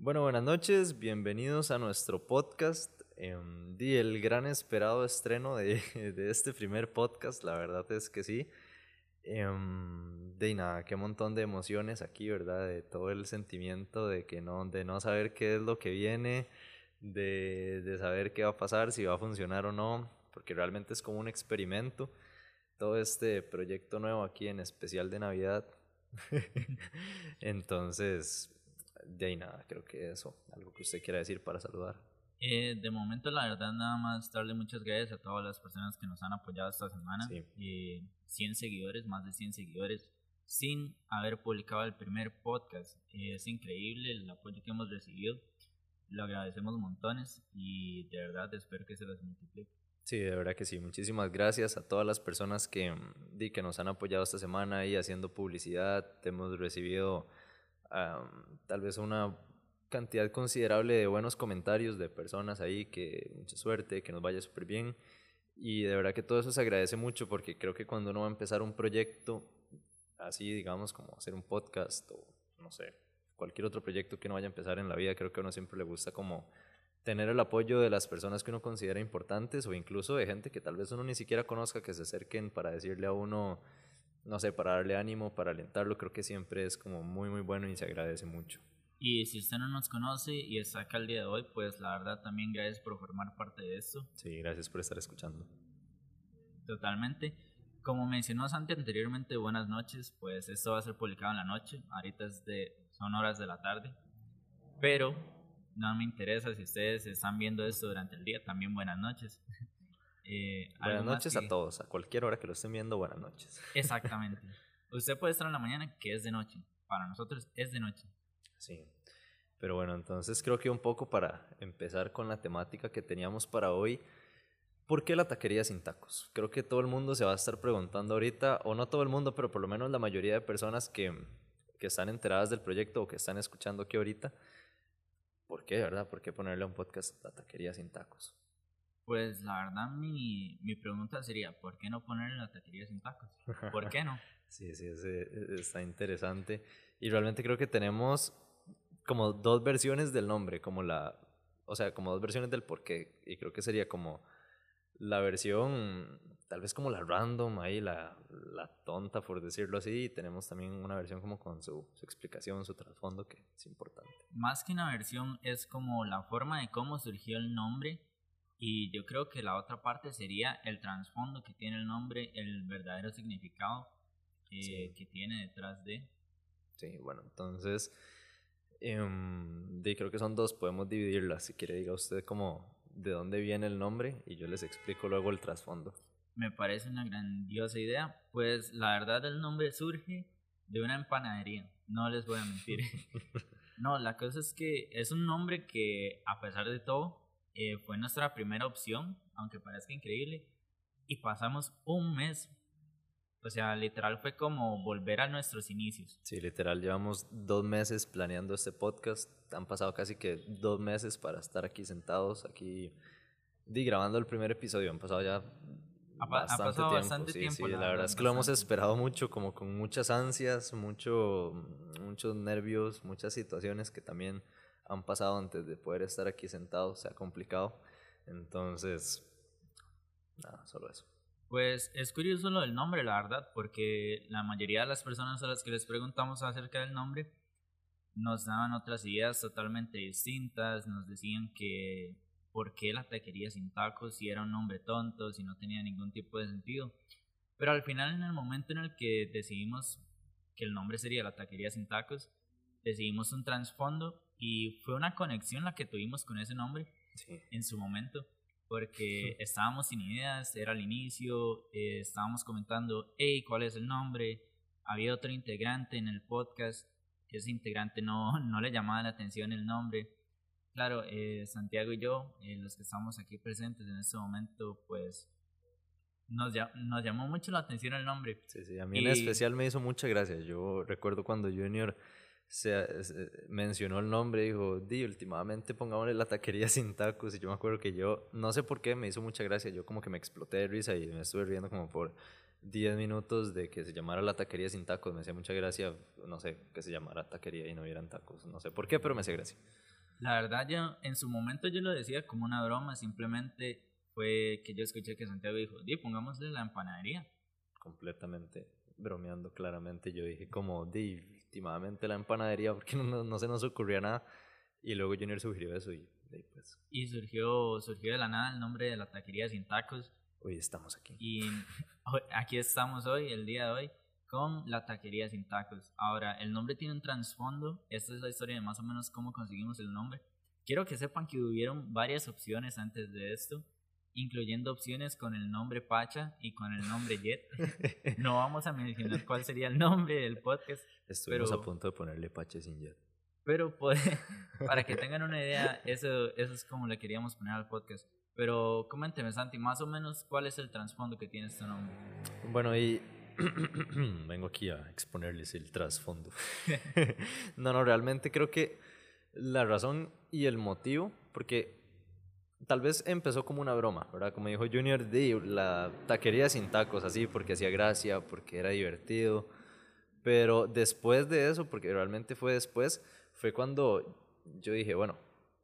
Bueno, buenas noches, bienvenidos a nuestro podcast. di el gran esperado estreno de, de este primer podcast, la verdad es que sí. Em, de nada, qué montón de emociones aquí, ¿verdad? De todo el sentimiento de que no, de no saber qué es lo que viene, de, de saber qué va a pasar, si va a funcionar o no, porque realmente es como un experimento. Todo este proyecto nuevo aquí, en especial de Navidad. Entonces, de ahí nada, creo que eso, algo que usted quiera decir para saludar. Eh, de momento, la verdad, nada más darle muchas gracias a todas las personas que nos han apoyado esta semana. Sí. Eh, 100 seguidores, más de 100 seguidores, sin haber publicado el primer podcast. Eh, es increíble el apoyo que hemos recibido. Lo agradecemos montones y de verdad espero que se los multiplique. Sí, de verdad que sí. Muchísimas gracias a todas las personas que, mm, que nos han apoyado esta semana y haciendo publicidad. Hemos recibido tal vez una cantidad considerable de buenos comentarios de personas ahí, que mucha suerte, que nos vaya súper bien. Y de verdad que todo eso se agradece mucho porque creo que cuando uno va a empezar un proyecto, así digamos como hacer un podcast o no sé, cualquier otro proyecto que uno vaya a empezar en la vida, creo que a uno siempre le gusta como tener el apoyo de las personas que uno considera importantes o incluso de gente que tal vez uno ni siquiera conozca, que se acerquen para decirle a uno, no sé, para darle ánimo, para alentarlo, creo que siempre es como muy, muy bueno y se agradece mucho. Y si usted no nos conoce y está acá el día de hoy, pues la verdad también gracias por formar parte de esto. Sí, gracias por estar escuchando. Totalmente. Como mencionó Santi anteriormente, buenas noches, pues esto va a ser publicado en la noche, ahorita es de, son horas de la tarde, pero no me interesa si ustedes están viendo esto durante el día, también buenas noches. Eh, Buenas noches a que- todos, a cualquier hora que lo estén viendo, buenas noches. Exactamente. Usted puede estar en la mañana, que es de noche, para nosotros es de noche. Sí. Pero bueno, entonces creo que un poco para empezar con la temática que teníamos para hoy, ¿por qué la taquería sin tacos? Creo que todo el mundo se va a estar preguntando ahorita, o no todo el mundo, pero por lo menos la mayoría de personas que, que están enteradas del proyecto o que están escuchando aquí ahorita, ¿por qué, verdad? ¿Por qué ponerle a un podcast la taquería sin tacos? Pues la verdad mi, mi pregunta sería, ¿por qué no ponerle la taquería sin tacos? ¿Por qué no? Sí, sí, ese, e- está interesante. Y realmente creo que tenemos como dos versiones del nombre, como la, o sea, como dos versiones del porqué. Y creo que sería como la versión, tal vez como la random, ahí la, la tonta, por decirlo así. Y tenemos también una versión como con su, su explicación, su trasfondo, que es importante. Más que una versión es como la forma de cómo surgió el nombre y yo creo que la otra parte sería el trasfondo que tiene el nombre, el verdadero significado eh, Sí. que tiene detrás de. Sí, bueno, entonces, de, creo que son dos, podemos dividirlas. Si quiere, diga usted como de dónde viene el nombre y yo les explico luego el trasfondo. Me parece una grandiosa idea, pues la verdad el nombre surge de una empanadería, no les voy a mentir. no, la cosa es que es un nombre que a pesar de todo eh, fue nuestra primera opción, aunque parezca increíble, y pasamos un mes, o sea, literal fue como volver a nuestros inicios. Sí, literal, llevamos dos meses planeando este podcast. Han pasado casi que dos meses para estar aquí sentados, aquí di, grabando el primer episodio. Han pasado ya Ha pa- ha bastante pasado tiempo. bastante sí, tiempo, sí, la la, verdad, verdad es que lo hemos bastante. esperado mucho, como con muchas ansias, mucho, muchos nervios, muchas situaciones que también han pasado antes de poder estar aquí sentados. Se ha complicado. Entonces, nada, solo eso. Pues es curioso lo del nombre, la verdad, porque la mayoría de las personas a las que les preguntamos acerca del nombre nos daban otras ideas totalmente distintas, nos decían que por qué la taquería sin tacos si era un nombre tonto, si no tenía ningún tipo de sentido. Pero al final, en el momento en el que decidimos que el nombre sería la taquería sin tacos, decidimos un trasfondo y fue una conexión la que tuvimos con ese nombre Sí. en su momento, porque estábamos sin ideas, era al inicio, eh, estábamos comentando, hey, ¿cuál es el nombre? Había otro integrante en el podcast, ese integrante no, no le llamaba la atención el nombre. Claro, eh, Santiago y yo, eh, los que estamos aquí presentes en este momento, pues nos, nos llamó mucho la atención el nombre. Sí, sí, a mí en especial me hizo mucha gracia. Yo recuerdo cuando Junior se, se- mencionó el nombre, dijo, di, últimamente pongámosle la taquería sin tacos. Y yo me acuerdo que yo, no sé por qué, me hizo mucha gracia. Yo como que me exploté de risa y me estuve riendo como por 10 minutos de que se llamara la taquería sin tacos. Me hacía mucha gracia, no sé, que se llamara taquería y no hubieran tacos. No sé por qué, pero me hacía gracia. La verdad, yo en su momento yo lo decía como una broma, simplemente fue que yo escuché que Santiago dijo, di, pongámosle la empanadería. Completamente bromeando, claramente. Yo dije, como, di, últimamente la empanadería, porque no, no, se nos ocurría nada. Y luego Junior sugirió eso y, pues. Y surgió, surgió de la nada el nombre de la taquería Sin Tacos. Hoy estamos aquí. Y aquí estamos hoy, el día de hoy, con la taquería Sin Tacos. Ahora, el nombre tiene un trasfondo. Esta es la historia de más o menos cómo conseguimos el nombre. Quiero que sepan que hubieron varias opciones antes de esto incluyendo opciones con el nombre Pacha y con el nombre Jet. No vamos a mencionar cuál sería el nombre del podcast. Estuvimos a punto de ponerle Pacha sin Jet. Pero pues, para que tengan una idea, eso, eso es como le queríamos poner al podcast. Pero coménteme, Santi, más o menos cuál es el trasfondo que tiene este nombre. Bueno, y vengo aquí a exponerles el trasfondo. no, no, realmente creo que la razón y el motivo, porque tal vez empezó como una broma, ¿verdad? Como dijo Junior D, la taquería sin tacos, así, porque hacía gracia, porque era divertido. Pero después de eso, porque realmente fue después, fue cuando yo dije, bueno,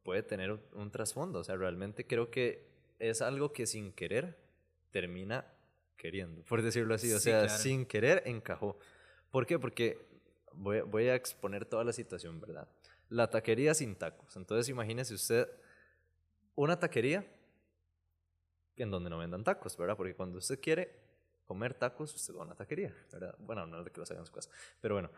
puede tener un, trasfondo. O sea, realmente creo que es algo que sin querer termina queriendo, por decirlo así. O sea, sin querer encajó. ¿Por qué? Porque voy, voy a exponer toda la situación, ¿verdad? La taquería sin tacos. Entonces, imagínese usted una taquería en donde no vendan tacos, ¿verdad? Porque cuando usted quiere comer tacos, usted va a una taquería, ¿verdad? Bueno, no es de que lo hagan en su casa, pero bueno.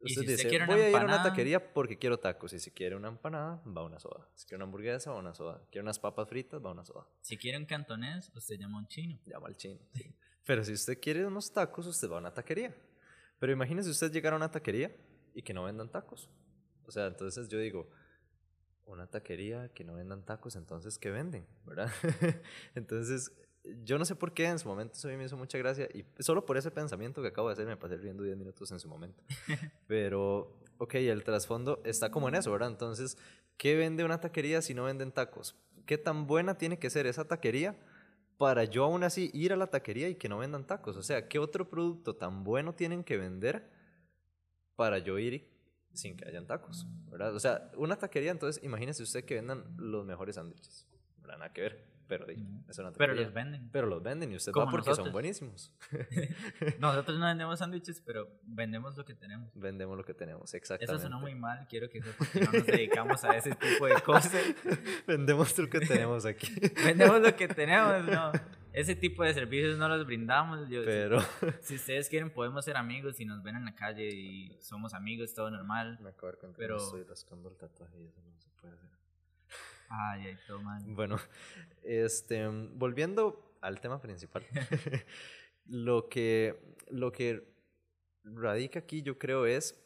Usted dice, voy a ir a una taquería porque quiero tacos. Y si quiere una empanada, va a una soda. Si quiere una hamburguesa, va a una soda. Quiere unas papas fritas, va a una soda. Si quiere un cantonés, usted llama a un chino. Llama al chino, sí. Pero si usted quiere unos tacos, usted va a una taquería. Pero imagínese usted llegar a una taquería y que no vendan tacos. O sea, entonces yo digo, una taquería que no vendan tacos, entonces, ¿qué venden? ¿Verdad? entonces, yo no sé por qué en su momento eso a mí me hizo mucha gracia y solo por ese pensamiento que acabo de hacer me pasé riendo 10 minutos en su momento. Pero, ok, el trasfondo está como en eso, ¿verdad? Entonces, ¿qué vende una taquería si no venden tacos? ¿Qué tan buena tiene que ser esa taquería para yo aún así ir a la taquería y que no vendan tacos? O sea, ¿qué otro producto tan bueno tienen que vender para yo ir sin que hayan tacos, ¿verdad? O sea, una taquería, entonces imagínese usted que vendan los mejores sándwiches, ¿verdad? Nada que ver. Pero, pero los venden. Pero los venden y usted va porque son buenísimos. nosotros no vendemos sándwiches, pero vendemos lo que tenemos. Vendemos lo que tenemos, exactamente. Eso suena muy mal, quiero que no nos dedicamos a ese tipo de cosas. vendemos lo que tenemos aquí. vendemos lo que tenemos, no ese tipo de servicios no los brindamos. pero... Si, ustedes quieren, podemos ser amigos y nos ven en la calle y somos amigos, todo normal. Me acabo de pero... estoy rascando el tatuaje y eso no se puede hacer. Ay, ay, todo mal. Bueno, este, volviendo al tema principal. lo, que, lo que radica aquí, yo creo, es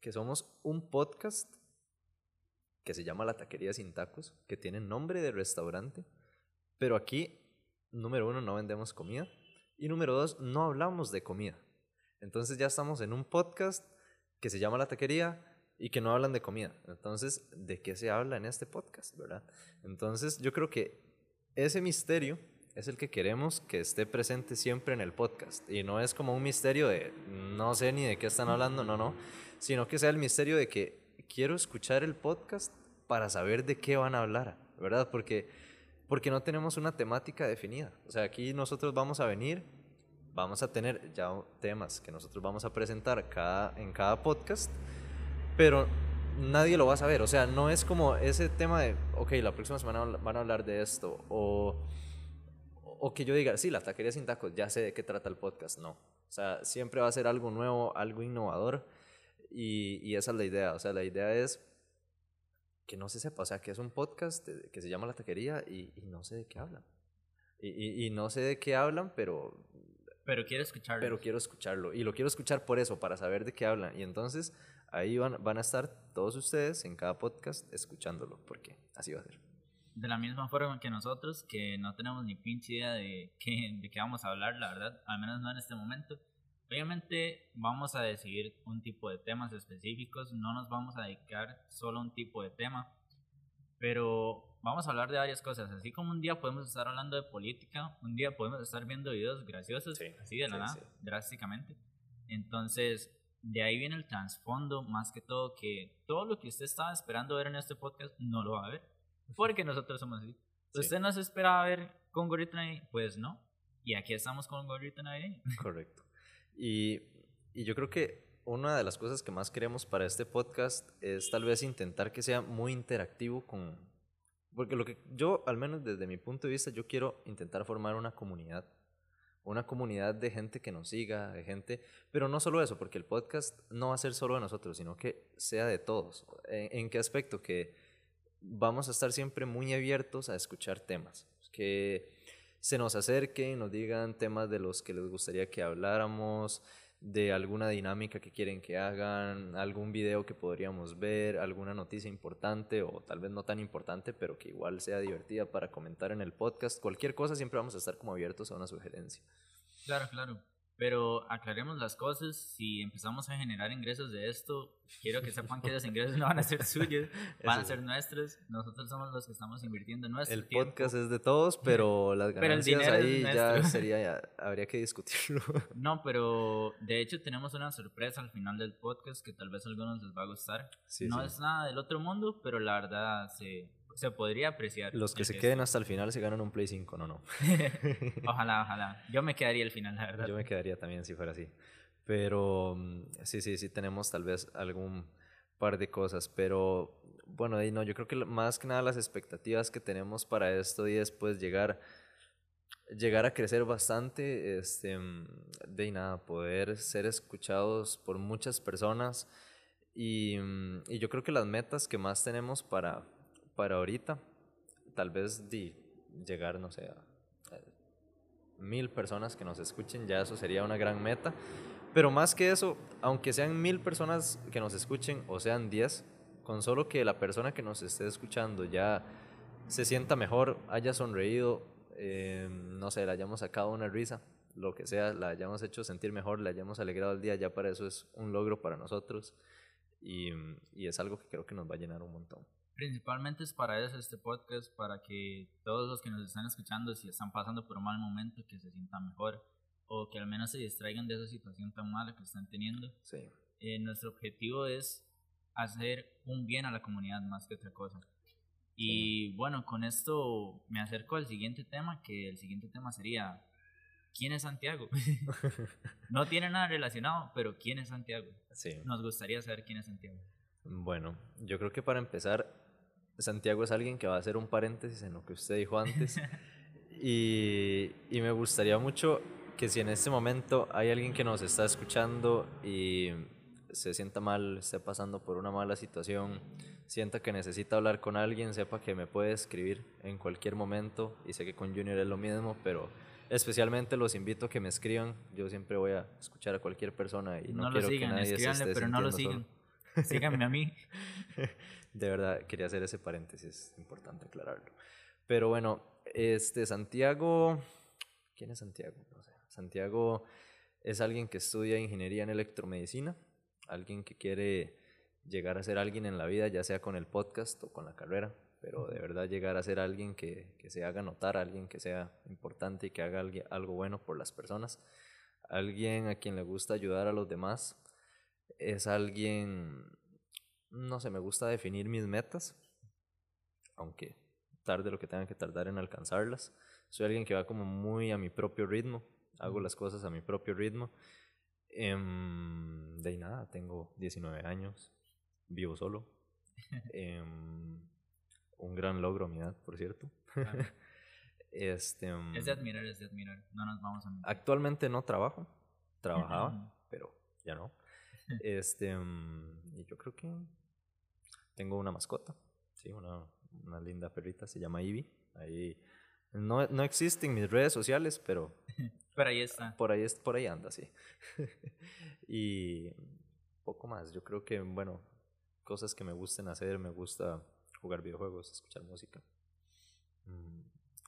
que somos un podcast que se llama La Taquería Sin Tacos, que tiene nombre de restaurante, pero aquí número uno, no vendemos comida. Y número dos, no hablamos de comida. Entonces ya estamos en un podcast que se llama La Taquería y que no hablan de comida. Entonces, ¿de qué se habla en este podcast, verdad? Entonces, yo creo que ese misterio es el que queremos que esté presente siempre en el podcast. Y no es como un misterio de no sé ni de qué están hablando, no, no. Sino que sea el misterio de que quiero escuchar el podcast para saber de qué van a hablar, ¿verdad? Porque porque no tenemos una temática definida. O sea, aquí nosotros vamos a venir, vamos a tener ya temas que nosotros vamos a presentar cada, en cada podcast, pero nadie lo va a saber. O sea, no es como ese tema de, ok, la próxima semana van a hablar de esto, o, o que yo diga, sí, la taquería sin tacos, ya sé de qué trata el podcast. No. O sea, siempre va a ser algo nuevo, algo innovador, y, y esa es la idea. O sea, la idea es que no se sepa, o sea, que es un podcast que se llama La Taquería y, no sé de qué hablan. Y, y, no sé de qué hablan, pero... Pero quiero escucharlo. Pero quiero escucharlo. Y lo quiero escuchar por eso, para saber de qué hablan. Y entonces ahí van, van a estar todos ustedes en cada podcast escuchándolo, porque así va a ser. De la misma forma que nosotros, que no tenemos ni pinche idea de qué, de qué vamos a hablar, la verdad, al menos no en este momento Obviamente vamos a decidir un tipo de temas específicos, no nos vamos a dedicar solo a un tipo de tema, pero vamos a hablar de varias cosas. Así como un día podemos estar hablando de política, un día podemos estar viendo videos graciosos, así de la nada, drásticamente. Entonces, de ahí viene el trasfondo, más que todo, que todo lo que usted estaba esperando ver en este podcast no lo va a ver, porque nosotros somos así. ¿Usted no se esperaba ver con Gorrito Navideño? Pues no. Y aquí estamos con Gorrito Navideño. Correcto. Y, y yo creo que una de las cosas que más queremos para este podcast es tal vez intentar que sea muy interactivo con... Porque lo que yo, al menos desde mi punto de vista, yo quiero intentar formar una comunidad una comunidad de gente que nos siga, de gente, pero no solo eso, porque el podcast no va a ser solo de nosotros, sino que sea de todos. ¿En, qué aspecto? Que vamos a estar siempre muy abiertos a escuchar temas, que se nos acerquen, nos digan temas de los que les gustaría que habláramos, de alguna dinámica que quieren que hagan, algún video que podríamos ver, alguna noticia importante o tal vez no tan importante, pero que igual sea divertida para comentar en el podcast. Cualquier cosa siempre vamos a estar como abiertos a una sugerencia. Claro, claro. Pero aclaremos las cosas, si empezamos a generar ingresos de esto, quiero que sepan que esos ingresos no van a ser suyos, van a ser nuestros, nosotros somos los que estamos invirtiendo en nuestro El podcast es de todos, pero las ganancias ahí ya sería, habría que discutirlo. No, pero de hecho tenemos una sorpresa al final del podcast que tal vez a algunos les va a gustar. no es nada del otro mundo, pero la verdad se se podría apreciar. Los que se queden hasta el final se ganan un Play 5, no, no. ojalá, ojalá. Yo me quedaría al final, la verdad. Yo me quedaría también si fuera así. Pero mm, sí, sí, sí tenemos tal vez algún par de cosas, pero bueno, no, yo creo que más que nada las expectativas que tenemos para esto y después llegar llegar a crecer bastante, este, mm, de nada, poder ser escuchados por muchas personas y, mm, y yo creo que las metas que más tenemos para, para ahorita, tal vez de llegar, no sé, a, mil personas que nos escuchen, ya eso sería una gran meta. Pero más que eso, aunque sean mil personas que nos escuchen o sean diez, con solo que la persona que nos esté escuchando ya se sienta mejor, haya sonreído, eh, no sé, le hayamos sacado una risa, lo que sea, la hayamos hecho sentir mejor, le hayamos alegrado el día, ya para eso es un logro para nosotros y, y es algo que creo que nos va a llenar un montón. Principalmente es para eso este podcast, para que todos los que nos están escuchando, si están pasando por un mal momento, que se sientan mejor o que al menos se distraigan de esa situación tan mala que están teniendo. Sí. Eh, nuestro objetivo es hacer un bien a la comunidad más que otra cosa. Y bueno, con esto me acerco al siguiente tema, que el siguiente tema sería, ¿quién es Santiago? no tiene nada relacionado, pero ¿quién es Santiago? Sí. Nos gustaría saber quién es Santiago. Bueno, yo creo que para empezar, Santiago es alguien que va a hacer un paréntesis en lo que usted dijo antes. y, y, me gustaría mucho que si en este momento hay alguien que nos está escuchando y se sienta mal, esté pasando por una mala situación, sienta que necesita hablar con alguien, sepa que me puede escribir en cualquier momento. Y sé que con Junior es lo mismo, pero especialmente los invito a que me escriban. Yo siempre voy a escuchar a cualquier persona y no, quiero que nadie se esté pero no lo sigan. Síganme a mí. De verdad, quería hacer ese paréntesis, es importante aclararlo. Pero bueno, este Santiago, ¿quién es Santiago? No sé. Santiago es alguien que estudia ingeniería en electromedicina, alguien que quiere llegar a ser alguien en la vida, ya sea con el podcast o con la carrera, pero de verdad llegar a ser alguien que, que se haga notar, alguien que sea importante y que haga algo bueno por las personas, alguien a quien le gusta ayudar a los demás, es alguien, no sé, me gusta definir mis metas, aunque tarde lo que tenga que tardar en alcanzarlas. Soy alguien que va como muy a mi propio ritmo, hago las cosas a mi propio ritmo. Em, de nada, tengo 19 años, vivo solo. Em, un gran logro a mi edad, por cierto. este, em, es de admirar, es de admirar. No nos vamos a Actualmente no trabajo, trabajaba, pero ya no. Este, mm, y yo creo que tengo una mascota, sí, una, una linda perrita, se llama Ivy. Ahí no, no existen mis redes sociales, pero por ahí está. Por ahí, por ahí anda, sí. y poco más. Yo creo que, bueno, cosas que me gusten hacer, me gusta jugar videojuegos, escuchar música. Mm,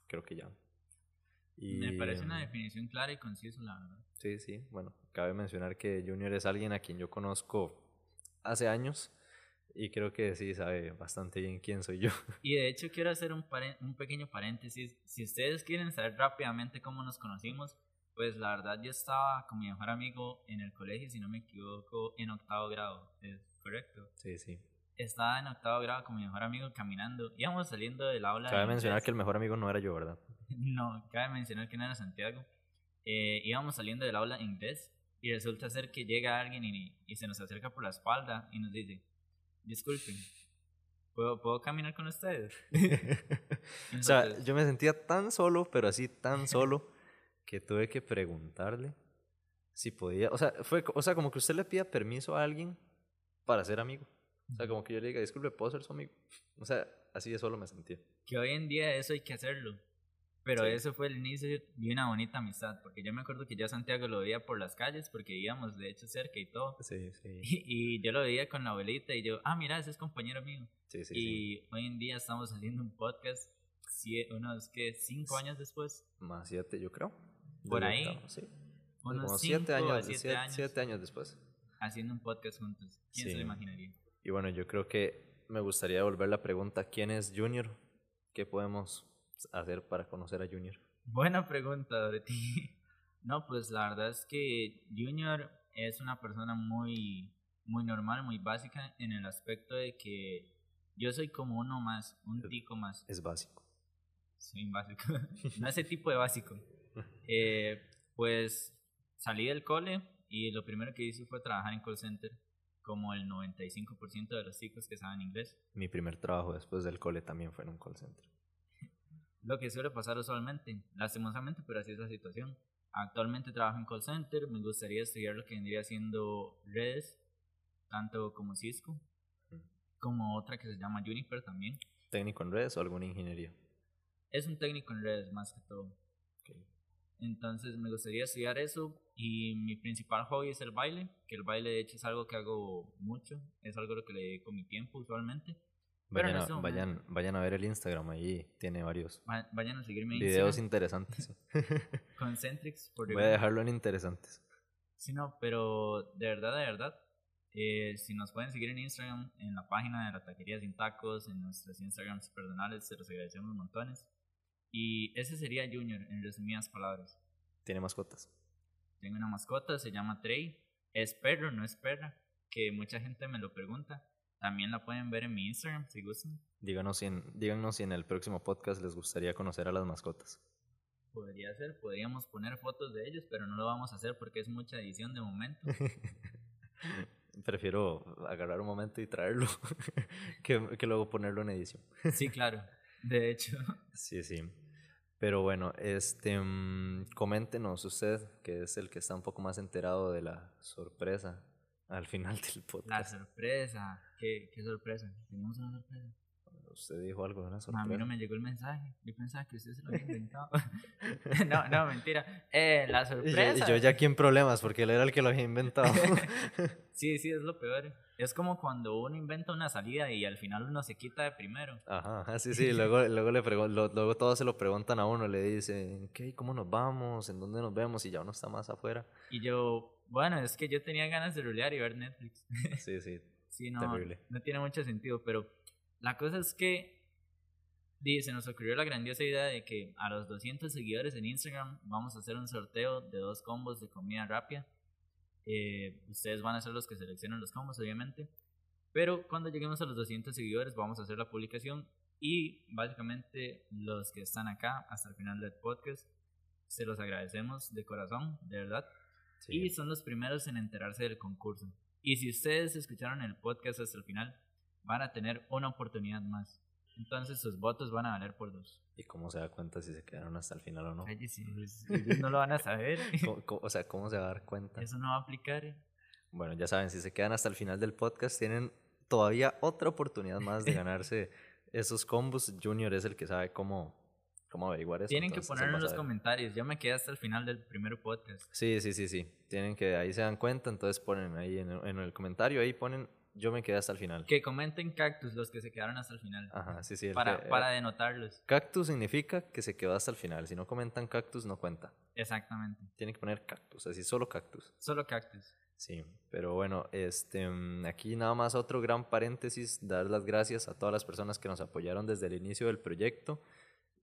creo que ya. Me parece una definición clara y concisa, la verdad. Sí, sí. Bueno, cabe mencionar que Junior es alguien a quien yo conozco hace años y creo que sí sabe bastante bien quién soy yo. Y de hecho quiero hacer un, un pequeño paréntesis. Si ustedes quieren saber rápidamente cómo nos conocimos, Pues la verdad yo estaba con mi mejor amigo en el colegio, si no me equivoco, en octavo grado, ¿es correcto? Sí, sí. Estaba en octavo grado con mi mejor amigo caminando, íbamos saliendo del aula. Cabe de mencionar inglés. que el mejor amigo no era yo, ¿verdad? No, cabe mencionar que no era Santiago. Eh, íbamos saliendo del aula de inglés y resulta ser que llega alguien y, y se nos acerca por la espalda y nos dice, disculpen, ¿puedo, ¿puedo caminar con ustedes? o sea, yo me sentía tan solo, pero así tan solo, que tuve que preguntarle si podía. O sea, fue, o sea, como que usted le pida permiso a alguien para ser amigo. O sea, como que yo le diga, disculpe, ¿puedo ser su amigo? O sea, así de solo me sentía. que hoy en día eso hay que hacerlo. Pero Sí. eso fue el inicio de una bonita amistad, porque yo me acuerdo que yo a Santiago lo veía por las calles, porque íbamos de hecho cerca y todo. Sí, sí. Y, y yo lo veía con la abuelita y yo, ah, mira, ese es compañero mío. Sí, sí, y hoy en día estamos haciendo un podcast sie- unos que cinco años después. Más siete, yo creo. Por ahí, octavo, sí. Unos Como cinco siete años, siete siete, años siete años después. haciendo un podcast juntos. ¿Quién se lo imaginaría? Y bueno, yo creo que me gustaría devolver la pregunta, ¿quién es Junior? ¿Qué podemos hacer para conocer a Junior? Buena pregunta, Dorothy. No, pues la verdad es que Junior es una persona muy, muy normal, muy básica en el aspecto de que yo soy como uno más, un tico más. Es básico. Soy básico. no ese tipo de básico. Eh, pues salí del cole y lo primero que hice fue trabajar en call center, como el 95% de los chicos que saben inglés. Mi primer trabajo después del cole también fue en un call center. Lo que suele pasar usualmente, lastimosamente, pero así es la situación. Actualmente trabajo en call center, me gustaría estudiar lo que vendría siendo redes, tanto como Cisco, como otra que se llama Juniper también. ¿Técnico en redes o alguna ingeniería? Es un técnico en redes más que todo. Entonces me gustaría estudiar eso y mi principal hobby es el baile, que el baile de hecho es algo que hago mucho, es algo a lo que le dedico mi tiempo usualmente. Pero Vayan, a, momento- vayan, vayan a ver el Instagram, ahí tiene varios Va- Vayan a seguirme en videos interesantes. Concentrix por Voy a dejarlo en interesantes. Sí, no, pero de verdad, de verdad, eh, si nos pueden seguir en Instagram, en la página de la taquería sin tacos, en nuestros Instagrams personales, se los agradecemos montones. Y ese sería Junior, en resumidas palabras. Tiene mascotas. Tengo una mascota, se llama Trey. Es perro, no es perra, que mucha gente me lo pregunta. También la pueden ver en mi Instagram, si gustan. Díganos si, en, díganos si en el próximo podcast les gustaría conocer a las mascotas. Podría ser, podríamos poner fotos de ellos, pero no lo vamos a hacer porque es mucha edición de momento. Prefiero agarrar un momento y traerlo que, que luego ponerlo en edición. Sí, claro, de hecho. Sí, sí. Pero bueno, este, mm, coméntenos usted, que es el que está un poco más enterado de la sorpresa al final del La podcast. sorpresa, qué, qué sorpresa. Tenemos una sorpresa. Usted dijo algo de una A sorpresa. mí no me llegó el mensaje. Yo pensaba que usted se lo había inventado. no, no, mentira. Eh, la Y yo, y sorpresa. yo ya aquí en problemas, porque él era el que lo había inventado. Sí, sí, es lo peor. Es como cuando uno inventa una salida y al final uno se quita de primero. Ajá, sí, sí, luego, luego, le lo- luego todos se lo preguntan a uno, le dicen, ¿qué? ¿Cómo nos vamos? ¿En dónde nos vemos? Y ya uno está más afuera. Y yo, bueno, es que yo tenía ganas de rolear y ver Netflix. Sí, sí, Sí, no, Terrible. no tiene mucho sentido, pero la cosa es que di, se nos ocurrió la grandiosa idea de que a los 200 seguidores en Instagram vamos a hacer un sorteo de dos combos de comida rápida. Eh, ustedes van a ser los que seleccionan los combos, obviamente. Pero cuando lleguemos a los 200 seguidores vamos a hacer la publicación y básicamente los que están acá hasta el final del podcast se los agradecemos de corazón, de verdad sí. y son los primeros en enterarse del concurso. Y si ustedes escucharon el podcast hasta el final, van a tener una oportunidad más. Entonces sus votos van a valer por dos. ¿Y cómo se da cuenta si se quedaron hasta el final o no? Ay, sí, pues, ellos no lo van a saber. ¿Cómo- cómo- o sea, ¿cómo se va a dar cuenta? Eso no va a aplicar. Bueno, ya saben, si se quedan hasta el final del podcast, tienen todavía otra oportunidad más de ganarse esos combos. Junior es el que sabe cómo, cómo averiguar eso. Tienen que entonces él ponerlo en los comentarios. Yo me quedé hasta el final del primer podcast. Sí, sí, sí, sí. Tienen que, ahí se dan cuenta, entonces ponen ahí en el, en el comentario, ahí ponen, yo me quedé hasta el final. Que comenten cactus los que se quedaron hasta el final. Ajá, sí, sí. para, que- para denotarlos. Cactus significa que se quedó hasta el final. Si no comentan cactus, no cuenta. Exactamente. Tienen que poner cactus, así solo cactus. Solo cactus. Sí, pero bueno, este, aquí nada más otro gran paréntesis, dar las gracias a todas las personas que nos apoyaron desde el inicio del proyecto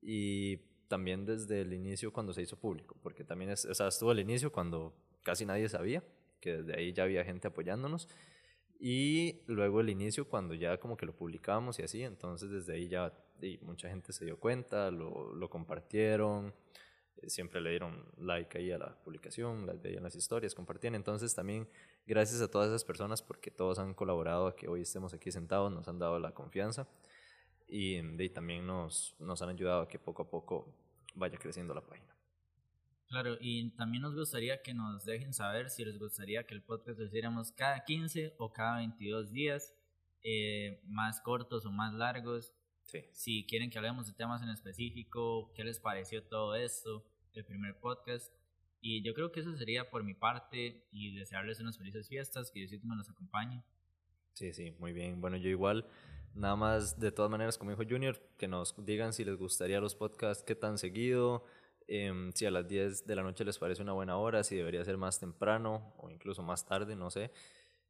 y también desde el inicio cuando se hizo público, porque también es, o sea, estuvo el inicio cuando casi nadie sabía, que desde ahí ya había gente apoyándonos, y luego el inicio cuando ya como que lo publicamos y así, entonces desde ahí ya y mucha gente se dio cuenta, lo, lo compartieron, eh, siempre le dieron like ahí a la publicación, las veían las historias, compartían. Entonces también gracias a todas esas personas porque todos han colaborado a que hoy estemos aquí sentados, nos han dado la confianza y, y también nos, nos han ayudado a que poco a poco vaya creciendo la página. Claro, y también nos gustaría que nos dejen saber si les gustaría que el podcast lo hiciéramos cada 15 o cada 22 días, eh, más cortos o más largos. Sí. Si quieren que hablemos de temas en específico, qué les pareció todo esto, el primer podcast. Y yo creo que eso sería por mi parte y desearles unas felices fiestas, que Diosito me los acompañe. Sí, sí, muy bien. Bueno, yo igual, nada más de todas maneras, como dijo Junior, que nos digan si les gustaría los podcasts, qué tan seguido, Em, si a las 10 de la noche les parece una buena hora, si debería ser más temprano o incluso más tarde, no sé.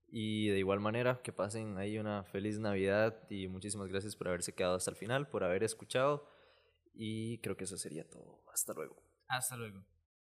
Y de igual manera, que pasen ahí una feliz Navidad y muchísimas gracias por haberse quedado hasta el final, por haber escuchado. Y creo que eso sería todo. Hasta luego. Hasta luego.